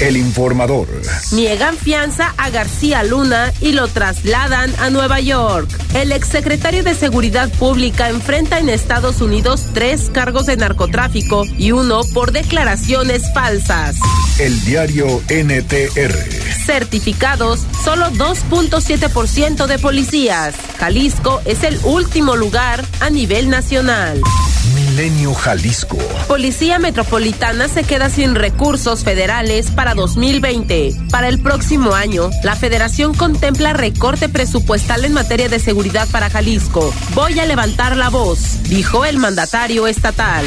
El informador. Niegan fianza a García Luna y lo trasladan a Nueva York. El exsecretario de Seguridad Pública enfrenta en Estados Unidos tres cargos de narcotráfico y uno por declaraciones falsas. El diario NTR. Certificados, solo 2.7% de policías. Jalisco es el último lugar a nivel nacional. Milenio Jalisco. Policía Metropolitana se queda sin recursos federales para 2020. Para el próximo año, la Federación contempla recorte presupuestal en materia de seguridad para Jalisco. Voy a levantar la voz, dijo el mandatario estatal.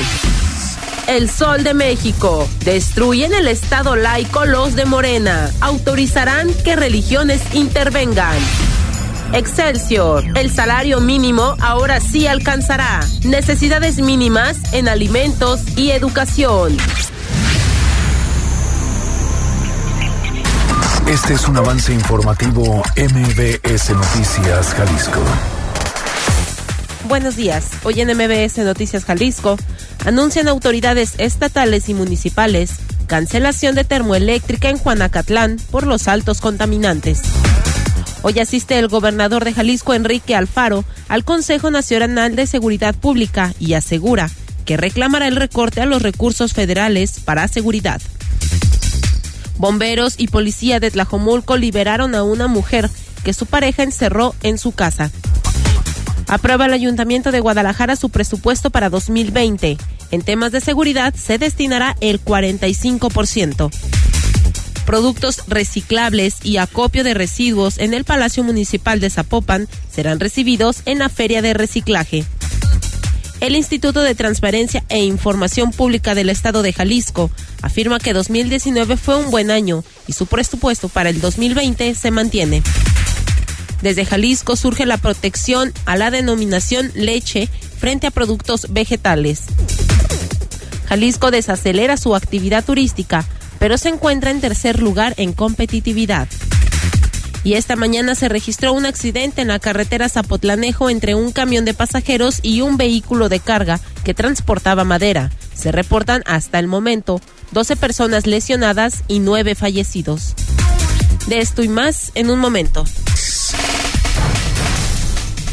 El Sol de México. Destruyen el Estado laico los de Morena. Autorizarán que religiones intervengan. Excelsior. El salario mínimo ahora sí alcanzará necesidades mínimas en alimentos y educación. Este es un avance informativo MBS Noticias Jalisco. Buenos días. Hoy en MBS Noticias Jalisco anuncian autoridades estatales y municipales cancelación de termoeléctrica en Juanacatlán por los altos contaminantes. Hoy asiste el gobernador de Jalisco, Enrique Alfaro, al Consejo Nacional de Seguridad Pública y asegura que reclamará el recorte a los recursos federales para seguridad. Bomberos y policía de Tlajomulco liberaron a una mujer que su pareja encerró en su casa. Aprueba el Ayuntamiento de Guadalajara su presupuesto para 2020. En temas de seguridad se destinará el 45%. Productos reciclables y acopio de residuos en el Palacio Municipal de Zapopan serán recibidos en la Feria de Reciclaje. El Instituto de Transparencia e Información Pública del Estado de Jalisco afirma que 2019 fue un buen año y su presupuesto para el 2020 se mantiene. Desde Jalisco surge la protección a la denominación leche frente a productos vegetales. Jalisco desacelera su actividad turística, pero se encuentra en tercer lugar en competitividad. Y esta mañana se registró un accidente en la carretera Zapotlanejo entre un camión de pasajeros y un vehículo de carga que transportaba madera. Se reportan hasta el momento 12 personas lesionadas y 9 fallecidos. De esto y más en un momento.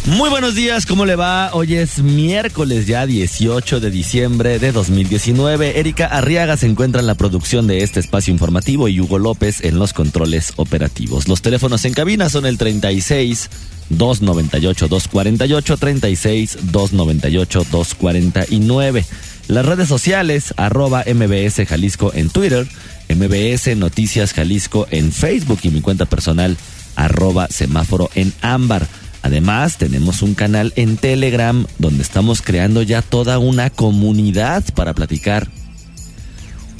Muy buenos días, ¿cómo le va? Hoy es miércoles ya 18 de diciembre de 2019. Erika Arriaga se encuentra en la producción de este espacio informativo y Hugo López en los controles operativos. Los teléfonos en cabina son el 36 298 248 36 298 249. Las redes sociales arroba MBS Jalisco en Twitter, MBS Noticias Jalisco en Facebook y mi cuenta personal arroba semáforo en ámbar. Además, tenemos un canal en Telegram donde estamos creando ya toda una comunidad para platicar.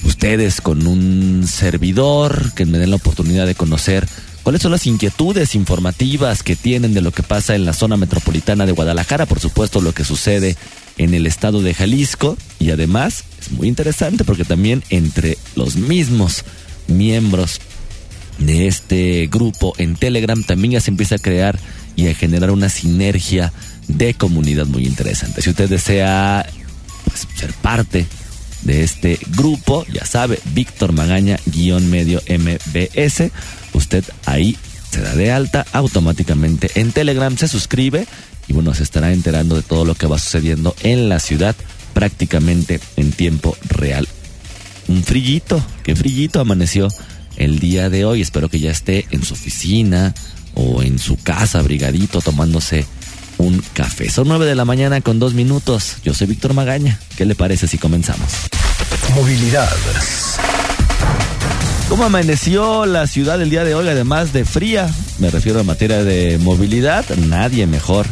Ustedes con un servidor que me den la oportunidad de conocer cuáles son las inquietudes informativas que tienen de lo que pasa en la zona metropolitana de Guadalajara, por supuesto lo que sucede en el estado de Jalisco. Y además es muy interesante porque también entre los mismos miembros de este grupo en Telegram también ya se empieza a crear y a generar una sinergia de comunidad muy interesante. Si usted desea pues, ser parte de este grupo, ya sabe, Víctor Magaña, guion medio MBS, usted ahí se da de alta automáticamente en Telegram, se suscribe y bueno, se estará enterando de todo lo que va sucediendo en la ciudad prácticamente en tiempo real. Un frillito, qué frillito amaneció el día de hoy. Espero que ya esté en su oficina, o en su casa, brigadito, tomándose un café. Son nueve de la mañana con dos minutos. Yo soy Víctor Magaña. ¿Qué le parece si comenzamos? Movilidad. ¿Cómo amaneció la ciudad el día de hoy, además de fría? Me refiero a materia de movilidad. Nadie mejor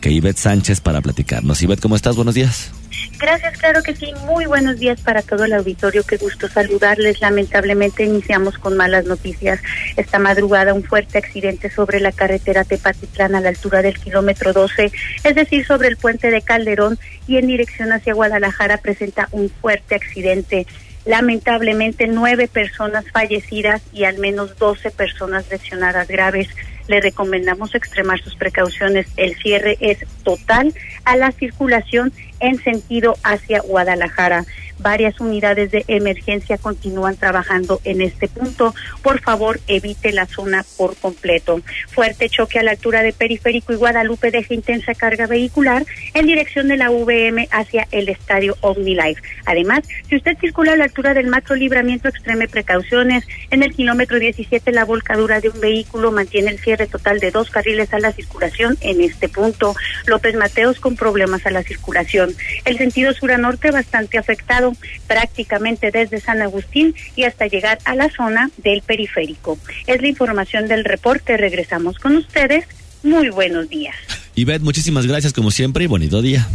que Ivette Sánchez para platicarnos. Ivette, ¿cómo estás? Buenos días. Gracias, claro que sí. Muy buenos días para todo el auditorio. Qué gusto saludarles. Lamentablemente iniciamos con malas noticias. Esta madrugada un fuerte accidente sobre la carretera Tepatitlán a la altura del kilómetro 12, es decir, sobre el puente de Calderón y en dirección hacia Guadalajara presenta un fuerte accidente. Lamentablemente nueve personas fallecidas y al menos doce personas lesionadas graves le recomendamos extremar sus precauciones. El cierre es total a la circulación en sentido hacia Guadalajara. Varias unidades de emergencia continúan trabajando en este punto. Por favor, evite la zona por completo. Fuerte choque a la altura de Periférico y Guadalupe deja intensa carga vehicular en dirección de la VM hacia el estadio OmniLife. Además, si usted circula a la altura del macro libramiento, extreme precauciones. En el kilómetro 17, la volcadura de un vehículo mantiene el cierre total de dos carriles a la circulación en este punto. López Mateos con problemas a la circulación. El sentido sur a norte bastante afectado prácticamente desde San Agustín y hasta llegar a la zona del periférico. Es la información del reporte. Regresamos con ustedes. Muy buenos días. Ivette, muchísimas gracias como siempre y bonito día.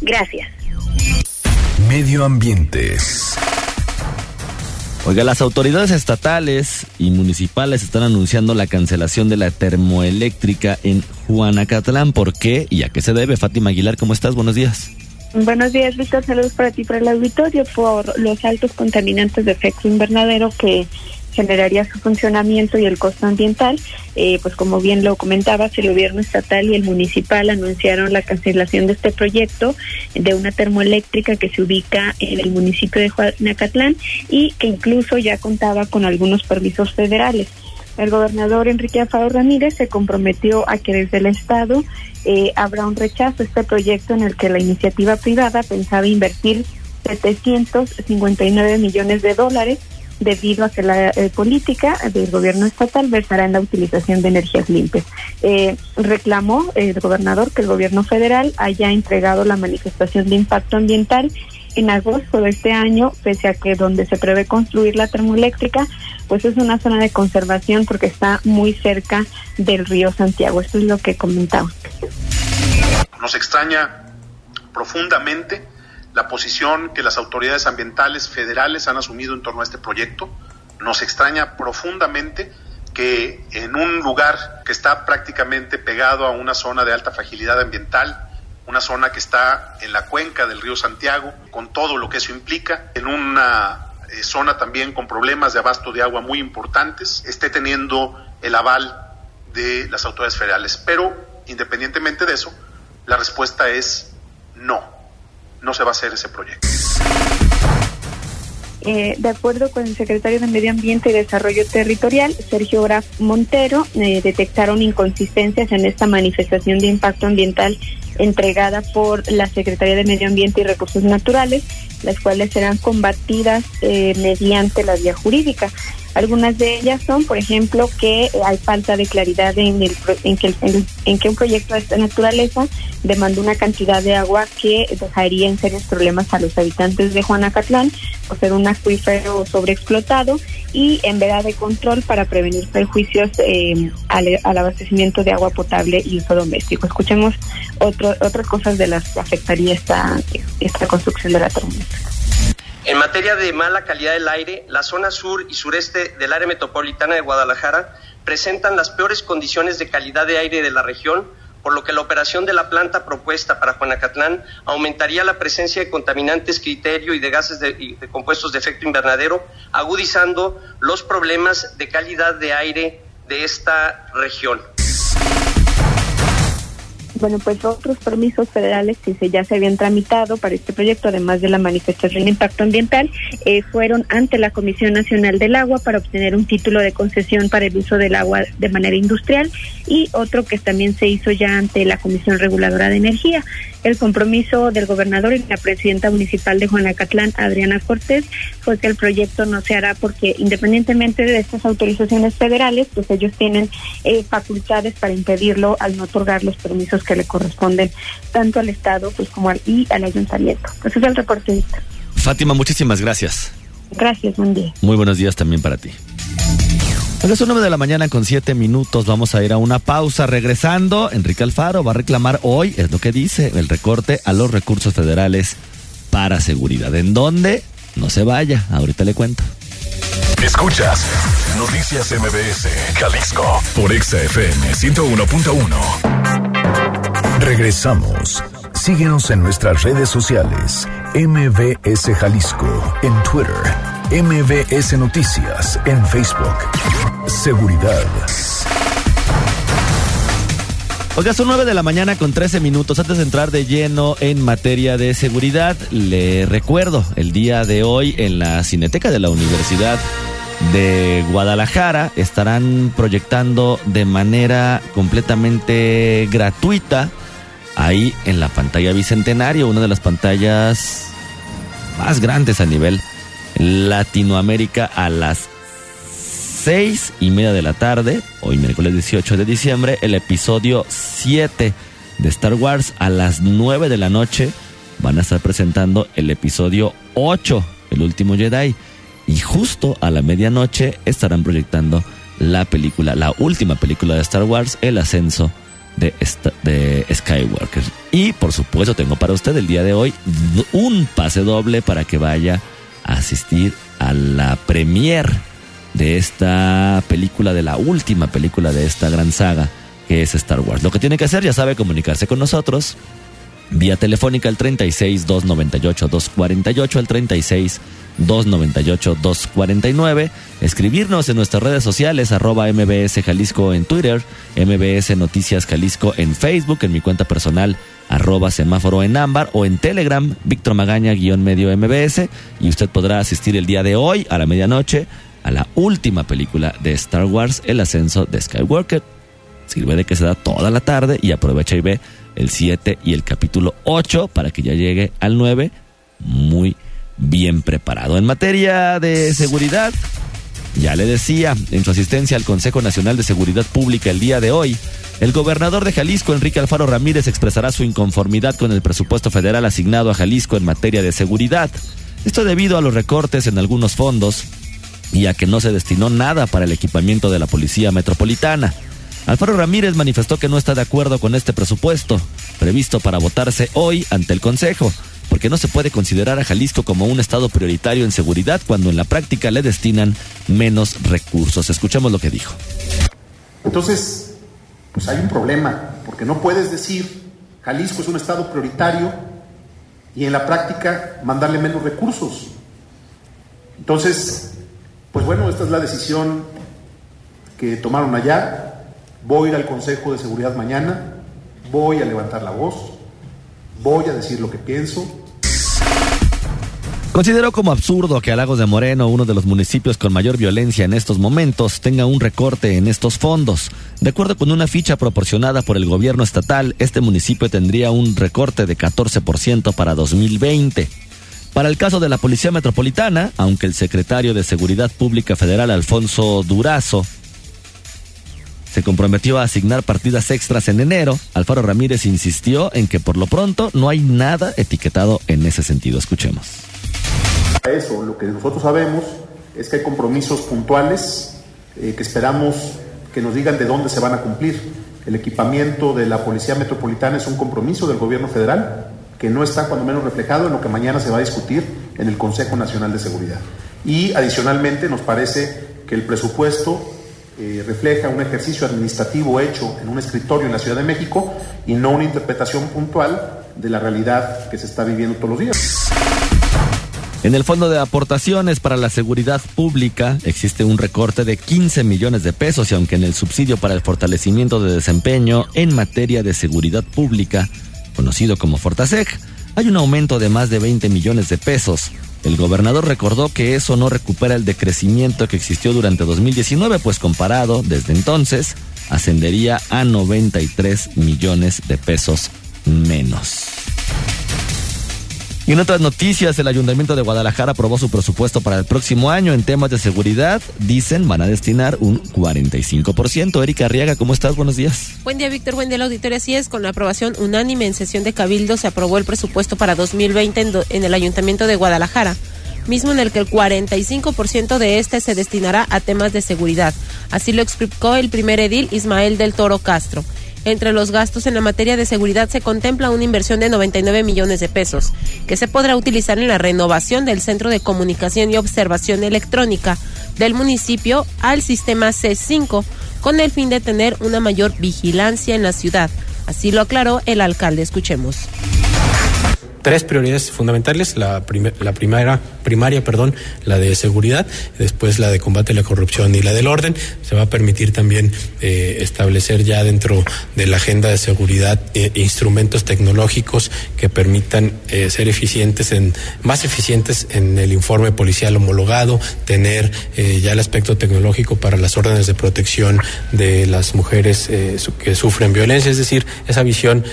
Gracias. Medio Ambiente. Oiga, las autoridades estatales y municipales están anunciando la cancelación de la termoeléctrica en Juanacatlán. ¿Por qué y a qué se debe? Fátima Aguilar, ¿cómo estás? Buenos días. Buenos días, Víctor. Saludos para ti, para el auditorio, por los altos contaminantes de efecto invernadero que generaría su funcionamiento y el costo ambiental. Eh, pues como bien lo comentabas, el gobierno estatal y el municipal anunciaron la cancelación de este proyecto de una termoeléctrica que se ubica en el municipio de Juanacatlán y que incluso ya contaba con algunos permisos federales. El gobernador Enrique Afado Ramírez se comprometió a que desde el Estado eh, habrá un rechazo a este proyecto en el que la iniciativa privada pensaba invertir 759 millones de dólares debido a que la eh, política del gobierno estatal versará en la utilización de energías limpias. Eh, reclamó el gobernador que el gobierno federal haya entregado la manifestación de impacto ambiental en agosto de este año, pese a que donde se prevé construir la termoeléctrica, pues es una zona de conservación porque está muy cerca del río Santiago. Esto es lo que comentaba. Nos extraña profundamente la posición que las autoridades ambientales federales han asumido en torno a este proyecto. Nos extraña profundamente que en un lugar que está prácticamente pegado a una zona de alta fragilidad ambiental, una zona que está en la cuenca del río Santiago, con todo lo que eso implica, en una eh, zona también con problemas de abasto de agua muy importantes, esté teniendo el aval de las autoridades federales. Pero, independientemente de eso, la respuesta es no, no se va a hacer ese proyecto. Eh, de acuerdo con el secretario de Medio Ambiente y Desarrollo Territorial, Sergio Graf Montero, eh, detectaron inconsistencias en esta manifestación de impacto ambiental entregada por la Secretaría de Medio Ambiente y Recursos Naturales, las cuales serán combatidas eh, mediante la vía jurídica. Algunas de ellas son, por ejemplo, que hay falta de claridad en, el, en, que, en, que un proyecto de esta naturaleza demanda una cantidad de agua que dejaría en serios problemas a los habitantes de Juanacatlán por ser un acuífero sobreexplotado y en veda de control para prevenir perjuicios eh, al, abastecimiento de agua potable y uso doméstico. Escuchemos otro, otras cosas de las que afectaría esta, esta construcción de la tormenta. En materia de mala calidad del aire, la zona sur y sureste del área metropolitana de Guadalajara presentan las peores condiciones de calidad de aire de la región, por lo que la operación de la planta propuesta para Juanacatlán aumentaría la presencia de contaminantes criterio y de gases de, de compuestos de efecto invernadero, agudizando los problemas de calidad de aire de esta región. Bueno, pues otros permisos federales que se, ya se habían tramitado para este proyecto, además de la manifestación de impacto ambiental, eh, fueron ante la Comisión Nacional del Agua para obtener un título de concesión para el uso del agua de manera industrial y otro que también se hizo ya ante la Comisión Reguladora de Energía. El compromiso del gobernador y la presidenta municipal de Juanacatlán, Adriana Cortés, fue que el proyecto no se hará porque independientemente de estas autorizaciones federales, pues ellos tienen eh, facultades para impedirlo al no otorgar los permisos que le corresponden tanto al Estado pues como al, y al ayuntamiento. Ese es el reporte. Fátima, muchísimas gracias. Gracias, buen día. Muy buenos días también para ti. A las 9 de la mañana con 7 minutos vamos a ir a una pausa. Regresando, Enrique Alfaro va a reclamar hoy, es lo que dice, el recorte a los recursos federales para seguridad. ¿En dónde? No se vaya, ahorita le cuento. Escuchas Noticias MBS, Jalisco, por XFM 101.1. Regresamos. Síguenos en nuestras redes sociales. MBS Jalisco en Twitter. MBS Noticias en Facebook. Seguridad. Oiga, son 9 de la mañana con 13 minutos. Antes de entrar de lleno en materia de seguridad, le recuerdo, el día de hoy en la Cineteca de la Universidad de Guadalajara estarán proyectando de manera completamente gratuita ahí en la pantalla Bicentenario, una de las pantallas más grandes a nivel Latinoamérica a las seis y media de la tarde, hoy miércoles 18 de diciembre, el episodio 7 de Star Wars a las 9 de la noche van a estar presentando el episodio 8, el último Jedi. Y justo a la medianoche estarán proyectando la película, la última película de Star Wars, El ascenso de, de Skywalker. Y por supuesto tengo para usted el día de hoy un pase doble para que vaya a asistir a la premier de esta película, de la última película de esta gran saga que es Star Wars. Lo que tiene que hacer, ya sabe, comunicarse con nosotros vía telefónica al 36 298 248 al 36 298 249 escribirnos en nuestras redes sociales arroba mbs jalisco en twitter mbs noticias jalisco en facebook en mi cuenta personal arroba semáforo en ámbar o en telegram víctor magaña guion medio mbs y usted podrá asistir el día de hoy a la medianoche a la última película de Star Wars, El ascenso de Skywalker. Sirve de que se da toda la tarde y aprovecha y ve el 7 y el capítulo 8 para que ya llegue al 9 muy bien preparado. En materia de seguridad, ya le decía, en su asistencia al Consejo Nacional de Seguridad Pública el día de hoy, el gobernador de Jalisco, Enrique Alfaro Ramírez, expresará su inconformidad con el presupuesto federal asignado a Jalisco en materia de seguridad. Esto debido a los recortes en algunos fondos y a que no se destinó nada para el equipamiento de la Policía Metropolitana. Alfaro Ramírez manifestó que no está de acuerdo con este presupuesto, previsto para votarse hoy ante el Consejo, porque no se puede considerar a Jalisco como un estado prioritario en seguridad cuando en la práctica le destinan menos recursos. Escuchemos lo que dijo. Entonces, pues hay un problema, porque no puedes decir Jalisco es un estado prioritario y en la práctica mandarle menos recursos. Entonces, pues bueno, esta es la decisión que tomaron allá. Voy a ir al Consejo de Seguridad mañana, voy a levantar la voz, voy a decir lo que pienso. Considero como absurdo que a Lagos de Moreno, uno de los municipios con mayor violencia en estos momentos, tenga un recorte en estos fondos. De acuerdo con una ficha proporcionada por el gobierno estatal, este municipio tendría un recorte de 14% para 2020. Para el caso de la Policía Metropolitana, aunque el secretario de Seguridad Pública Federal, Alfonso Durazo, se comprometió a asignar partidas extras en enero, Alfaro Ramírez insistió en que por lo pronto no hay nada etiquetado en ese sentido. Escuchemos. Eso, lo que nosotros sabemos es que hay compromisos puntuales eh, que esperamos que nos digan de dónde se van a cumplir. El equipamiento de la Policía Metropolitana es un compromiso del gobierno federal que no está cuando menos reflejado en lo que mañana se va a discutir en el Consejo Nacional de Seguridad. Y adicionalmente nos parece que el presupuesto eh, refleja un ejercicio administrativo hecho en un escritorio en la Ciudad de México y no una interpretación puntual de la realidad que se está viviendo todos los días. En el Fondo de Aportaciones para la Seguridad Pública existe un recorte de 15 millones de pesos y aunque en el subsidio para el fortalecimiento de desempeño en materia de seguridad pública conocido como Fortaseg, hay un aumento de más de 20 millones de pesos. El gobernador recordó que eso no recupera el decrecimiento que existió durante 2019, pues comparado desde entonces ascendería a 93 millones de pesos menos. Y en otras noticias, el Ayuntamiento de Guadalajara aprobó su presupuesto para el próximo año en temas de seguridad. Dicen van a destinar un 45%. Erika Arriaga, ¿cómo estás? Buenos días. Buen día, Víctor. Buen día, la auditoría. Así es, con la aprobación unánime en sesión de Cabildo se aprobó el presupuesto para 2020 en, en el Ayuntamiento de Guadalajara mismo en el que el 45% de este se destinará a temas de seguridad. Así lo explicó el primer edil Ismael del Toro Castro. Entre los gastos en la materia de seguridad se contempla una inversión de 99 millones de pesos, que se podrá utilizar en la renovación del Centro de Comunicación y Observación Electrónica del municipio al sistema C5, con el fin de tener una mayor vigilancia en la ciudad. Así lo aclaró el alcalde. Escuchemos tres prioridades fundamentales. La, la primera, primaria, perdón, la de seguridad, después la de combate a la corrupción y la del orden. Se va a permitir también eh, establecer ya dentro de la agenda de seguridad eh, instrumentos tecnológicos que permitan eh, ser eficientes en, más eficientes en el informe policial homologado, tener ya el aspecto tecnológico para las órdenes de protección de las mujeres que sufren violencia, es decir, esa visión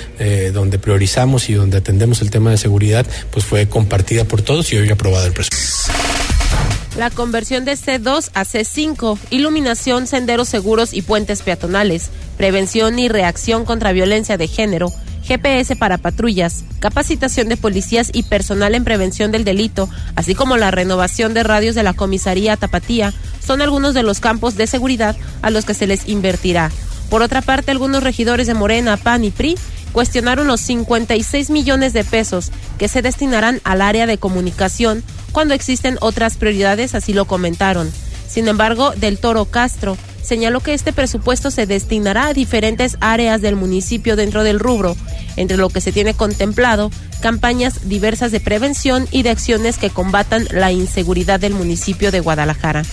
donde priorizamos y donde atendemos el tema de seguridad, pues fue compartida por todos y hoy aprobada el presupuesto. La conversión de C2 a C5, iluminación, senderos seguros y puentes peatonales, prevención y reacción contra violencia de género, GPS para patrullas, capacitación de policías y personal en prevención del delito, así como la renovación de radios de la comisaría Tapatía, son algunos de los campos de seguridad a los que se les invertirá. Por otra parte, algunos regidores de Morena, PAN y PRI cuestionaron los 56 millones de pesos que se destinarán al área de comunicación cuando existen otras prioridades, así lo comentaron. Sin embargo, Del Toro Castro señaló que este presupuesto se destinará a diferentes áreas del municipio dentro del rubro, entre lo que se tiene contemplado campañas diversas de prevención y de acciones que combatan la inseguridad del municipio de Guadalajara.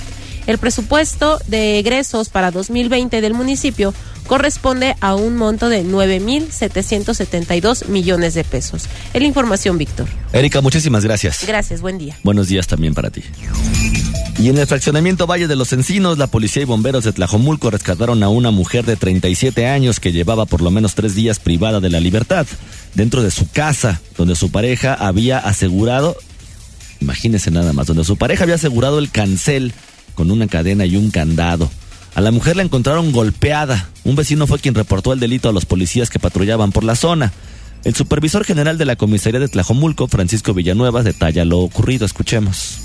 El presupuesto de egresos para 2020 del municipio corresponde a un monto de 9.772 millones de pesos. Es la información, Víctor. Erika, muchísimas gracias. Gracias, buen día. Buenos días también para ti. Y en el fraccionamiento Valle de los Encinos, la policía y bomberos de Tlajomulco rescataron a una mujer de 37 años que llevaba por lo menos tres días privada de la libertad dentro de su casa, donde su pareja había asegurado, imagínense nada más, donde su pareja había asegurado el cancel con una cadena y un candado. A la mujer la encontraron golpeada. Un vecino fue quien reportó el delito a los policías que patrullaban por la zona. El supervisor general de la comisaría de Tlajomulco, Francisco Villanueva, detalla lo ocurrido. Escuchemos.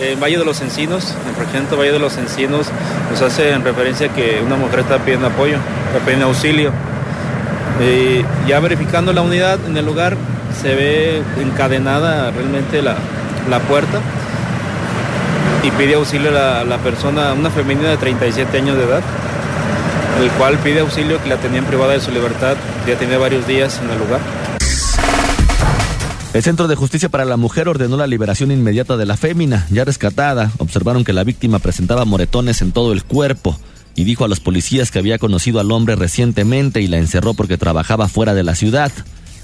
En Valle de los Encinos, en el fraccionamiento Valle de los Encinos, nos hace en referencia que una mujer está pidiendo apoyo, está pidiendo auxilio. Ya verificando la unidad en el lugar, se ve encadenada realmente la, la puerta y pide auxilio a la, persona, una femenina de 37 años de edad, el cual pide auxilio que la tenían privada de su libertad, ya tiene varios días en el lugar. El Centro de Justicia para la Mujer ordenó la liberación inmediata de la fémina, ya rescatada. Observaron que la víctima presentaba moretones en todo el cuerpo y dijo a los policías que había conocido al hombre recientemente y la encerró porque trabajaba fuera de la ciudad.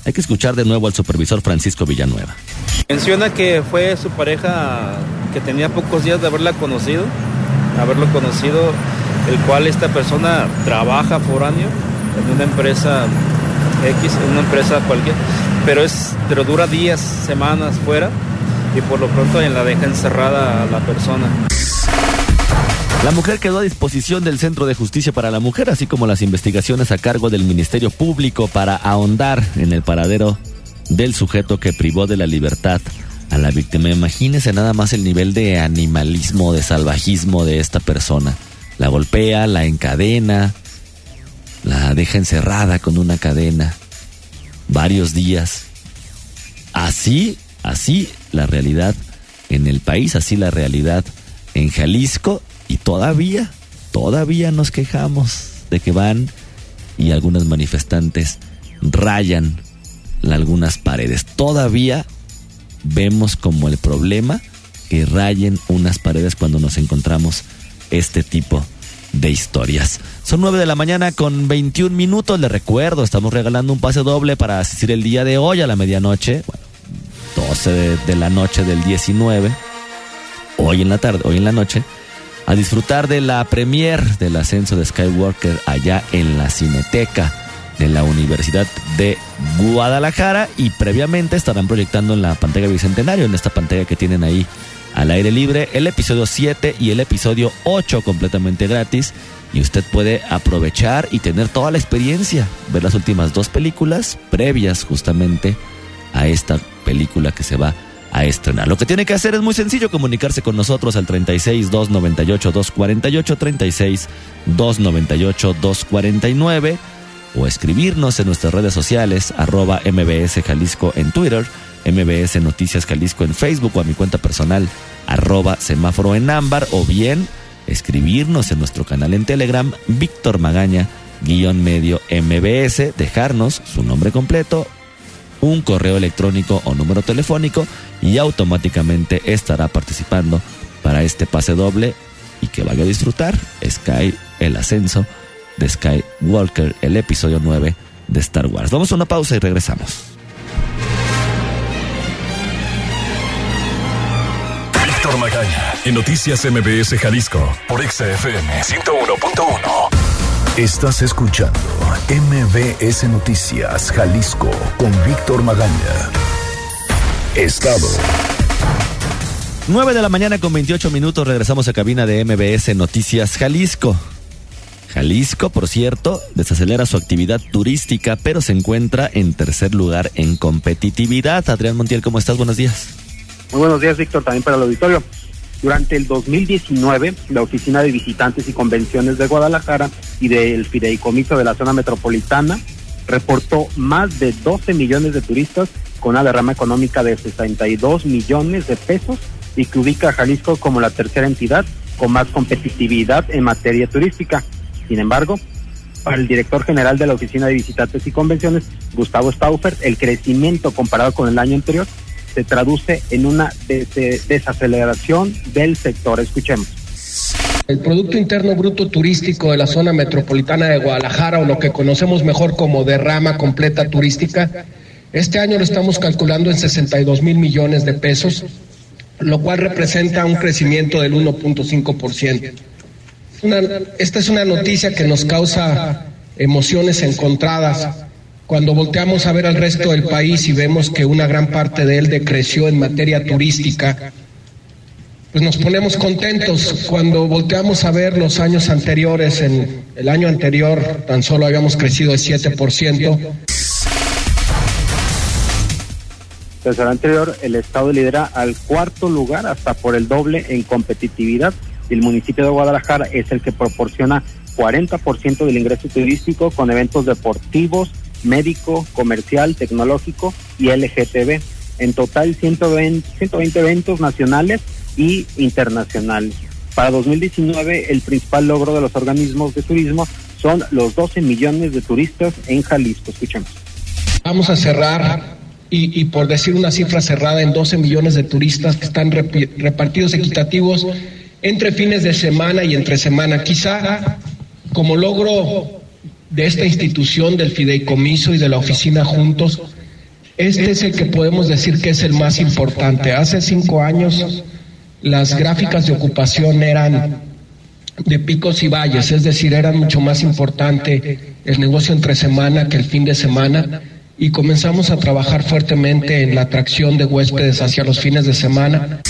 Hay que escuchar de nuevo al supervisor Francisco Villanueva. Menciona que fue su pareja que tenía pocos días de haberla conocido, haberlo conocido, el cual esta persona trabaja foráneo en una empresa X, en una empresa cualquier, pero es, pero dura días, semanas fuera y por lo pronto en la deja encerrada la persona. La mujer quedó a disposición del Centro de Justicia para la Mujer, así como las investigaciones a cargo del Ministerio Público para ahondar en el paradero del sujeto que privó de la libertad a la víctima. Imagínese nada más el nivel de animalismo, de salvajismo de esta persona. La golpea, la encadena, la deja encerrada con una cadena varios días. Así, así la realidad en el país, así la realidad en Jalisco y todavía, todavía nos quejamos de que van y algunos manifestantes rayan algunas paredes. Todavía vemos como el problema que rayen unas paredes cuando nos encontramos este tipo de historias. Son 9 de la mañana con 21 minutos. Le recuerdo, estamos regalando un pase doble para asistir el día de hoy a la medianoche. Bueno, 12 de, de la noche del 19. Hoy en la tarde, hoy en la noche a disfrutar de la premier del ascenso de Skywalker allá en la Cineteca de la Universidad de Guadalajara. Y previamente estarán proyectando en la pantalla Bicentenario, en esta pantalla que tienen ahí al aire libre, el episodio 7 y el episodio 8 completamente gratis. Y usted puede aprovechar y tener toda la experiencia, ver las últimas dos películas previas justamente a esta película que se va a a estrenar. Lo que tiene que hacer es muy sencillo, comunicarse con nosotros al 36 298 248 36 298 249 o escribirnos en nuestras redes sociales, arroba MBS Jalisco en Twitter, MBS Noticias Jalisco en Facebook o a mi cuenta personal, arroba semáforo en ámbar, o bien escribirnos en nuestro canal en Telegram, Víctor Magaña, guion medio MBS, dejarnos su nombre completo, un correo electrónico o número telefónico y automáticamente estará participando para este pase doble y que vaya a disfrutar Sky el ascenso de Skywalker, el episodio 9 de Star Wars. Vamos a una pausa y regresamos. Víctor Magaña, en Noticias MBS Jalisco, por XFM 101.1. Estás escuchando MBS Noticias Jalisco con Víctor Magaña. Estado. 9 de la mañana con 28 minutos regresamos a cabina de MBS Noticias Jalisco. Jalisco, por cierto, desacelera su actividad turística, pero se encuentra en tercer lugar en competitividad. Adrián Montiel, ¿cómo estás? Buenos días. Muy buenos días, Víctor, también para el auditorio. Durante el 2019, la Oficina de Visitantes y Convenciones de Guadalajara y del Fideicomiso de la Zona Metropolitana reportó más de 12 millones de turistas con una derrama económica de 62 millones de pesos y que ubica a Jalisco como la tercera entidad con más competitividad en materia turística. Sin embargo, para el director general de la Oficina de Visitantes y Convenciones, Gustavo Stauffer, el crecimiento comparado con el año anterior se traduce en una desaceleración del sector. Escuchemos. El Producto Interno Bruto Turístico de la zona metropolitana de Guadalajara, o lo que conocemos mejor como derrama completa turística, este año lo estamos calculando en 62 mil millones de pesos, lo cual representa un crecimiento del 1.5%. esta es una noticia que nos causa emociones encontradas cuando volteamos a ver al resto del país y vemos que una gran parte de él decreció en materia turística, pues nos ponemos contentos. Cuando volteamos a ver los años anteriores, en el año anterior tan solo habíamos crecido de 7%. Desde el anterior, el Estado lidera al cuarto lugar, hasta por el doble en competitividad. El municipio de Guadalajara es el que proporciona 40% del ingreso turístico con eventos deportivos, médico, comercial, tecnológico y LGTB. En total 120, 120 eventos nacionales y internacionales. Para 2019 el principal logro de los organismos de turismo son los 12 millones de turistas en Jalisco. Escuchemos. Vamos a cerrar y, por decir una cifra cerrada en 12 millones de turistas que están repartidos equitativos entre fines de semana y entre semana. Quizá como logro de esta institución, del fideicomiso y de la oficina juntos, este es el que podemos decir que es el más importante. Hace cinco años las gráficas de ocupación eran de picos y valles, es decir, era mucho más importante el negocio entre semana que el fin de semana y comenzamos a trabajar fuertemente en la atracción de huéspedes hacia los fines de semana.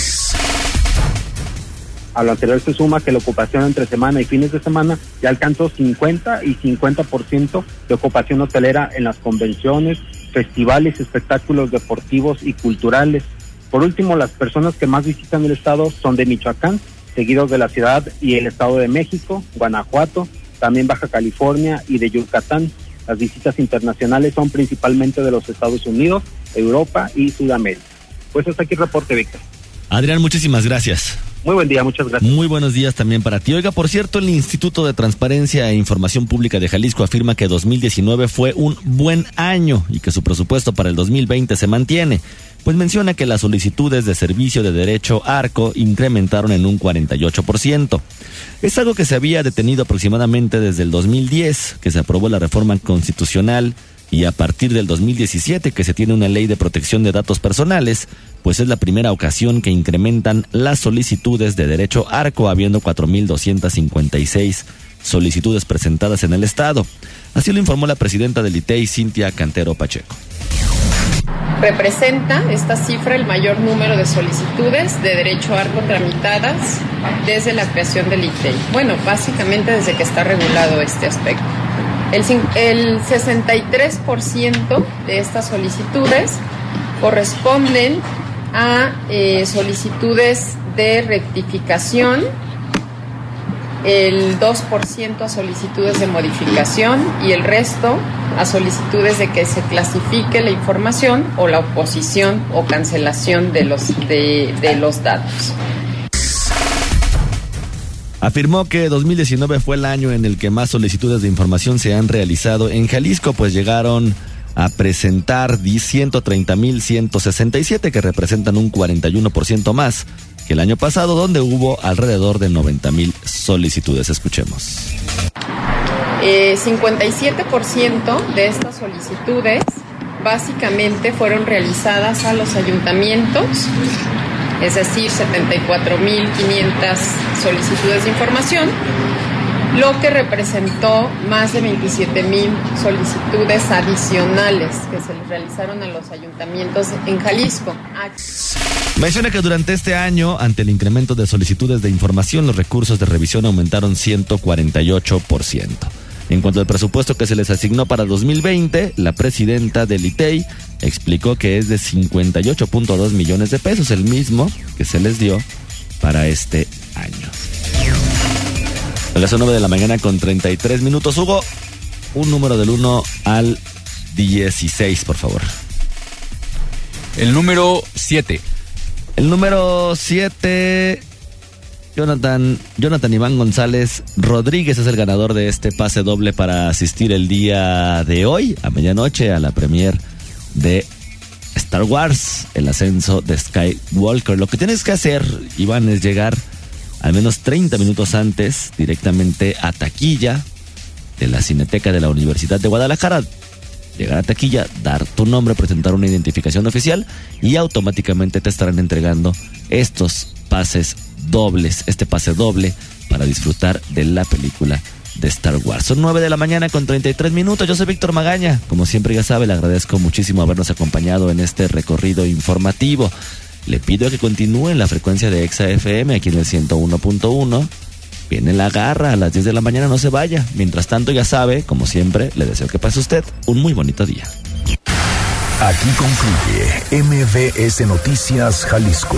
A lo anterior se suma que la ocupación entre semana y fines de semana ya alcanzó 50 y 50% de ocupación hotelera en las convenciones, festivales, espectáculos deportivos y culturales. Por último, las personas que más visitan el estado son de Michoacán, seguidos de la ciudad y el estado de México, Guanajuato, también Baja California y de Yucatán. Las visitas internacionales son principalmente de los Estados Unidos, Europa y Sudamérica. Pues hasta aquí el reporte, Víctor. Adrián, muchísimas gracias. Muy buen día, muchas gracias. Muy buenos días también para ti. Oiga, por cierto, el Instituto de Transparencia e Información Pública de Jalisco afirma que 2019 fue un buen año y que su presupuesto para el 2020 se mantiene. Pues menciona que las solicitudes de servicio de derecho ARCO incrementaron en un 48%. Es algo que se había detenido aproximadamente desde el 2010, que se aprobó la reforma constitucional y a partir del 2017 que se tiene una ley de protección de datos personales, pues es la primera ocasión que incrementan las solicitudes de derecho arco, habiendo 4.256 solicitudes presentadas en el Estado. Así lo informó la presidenta del ITEI, Cintia Cantero Pacheco. Representa esta cifra el mayor número de solicitudes de derecho arco tramitadas desde la creación del ITEI. Bueno, básicamente desde que está regulado este aspecto. El, 63% de estas solicitudes corresponden a eh, solicitudes de rectificación el 2% a solicitudes de modificación y el resto a solicitudes de que se clasifique la información o la oposición o cancelación de los, de, de los datos. Afirmó que 2019 fue el año en el que más solicitudes de información se han realizado en Jalisco, pues llegaron a presentar 130.167 que representan un 41% más que el año pasado, donde hubo alrededor de 90.000 solicitudes. Escuchemos. Eh, 57% de estas solicitudes básicamente fueron realizadas a los ayuntamientos es decir, 74.500 solicitudes de información, lo que representó más de 27.000 solicitudes adicionales que se les realizaron a los ayuntamientos en Jalisco. Menciona que durante este año, ante el incremento de solicitudes de información, los recursos de revisión aumentaron 148%. En cuanto al presupuesto que se les asignó para 2020, la presidenta del ITEI explicó que es de 58.2 millones de pesos, el mismo que se les dio para este año. A las 9 de la mañana con 33 minutos. Hugo, un número del 1 al 16, por favor. El número 7. El número 7 Jonathan, Jonathan Iván González Rodríguez es el ganador de este pase doble para asistir el día de hoy, a medianoche, a la premier de Star Wars, el ascenso de Skywalker. Lo que tienes que hacer, Iván, es llegar al menos 30 minutos antes directamente a taquilla de la Cineteca de la Universidad de Guadalajara. Llegar a taquilla, dar tu nombre, presentar una identificación oficial y automáticamente te estarán entregando estos pases dobles, este pase doble para disfrutar de la película de Star Wars. Son 9 de la mañana con 33 minutos. Yo soy Víctor Magaña. Como siempre ya sabe, le agradezco muchísimo habernos acompañado en este recorrido informativo. Le pido que continúe en la frecuencia de Exa FM aquí en el 101.1. Viene la garra a las 10 de la mañana, no se vaya. Mientras tanto, ya sabe, como siempre, le deseo que pase usted un muy bonito día. Aquí concluye MBS Noticias Jalisco.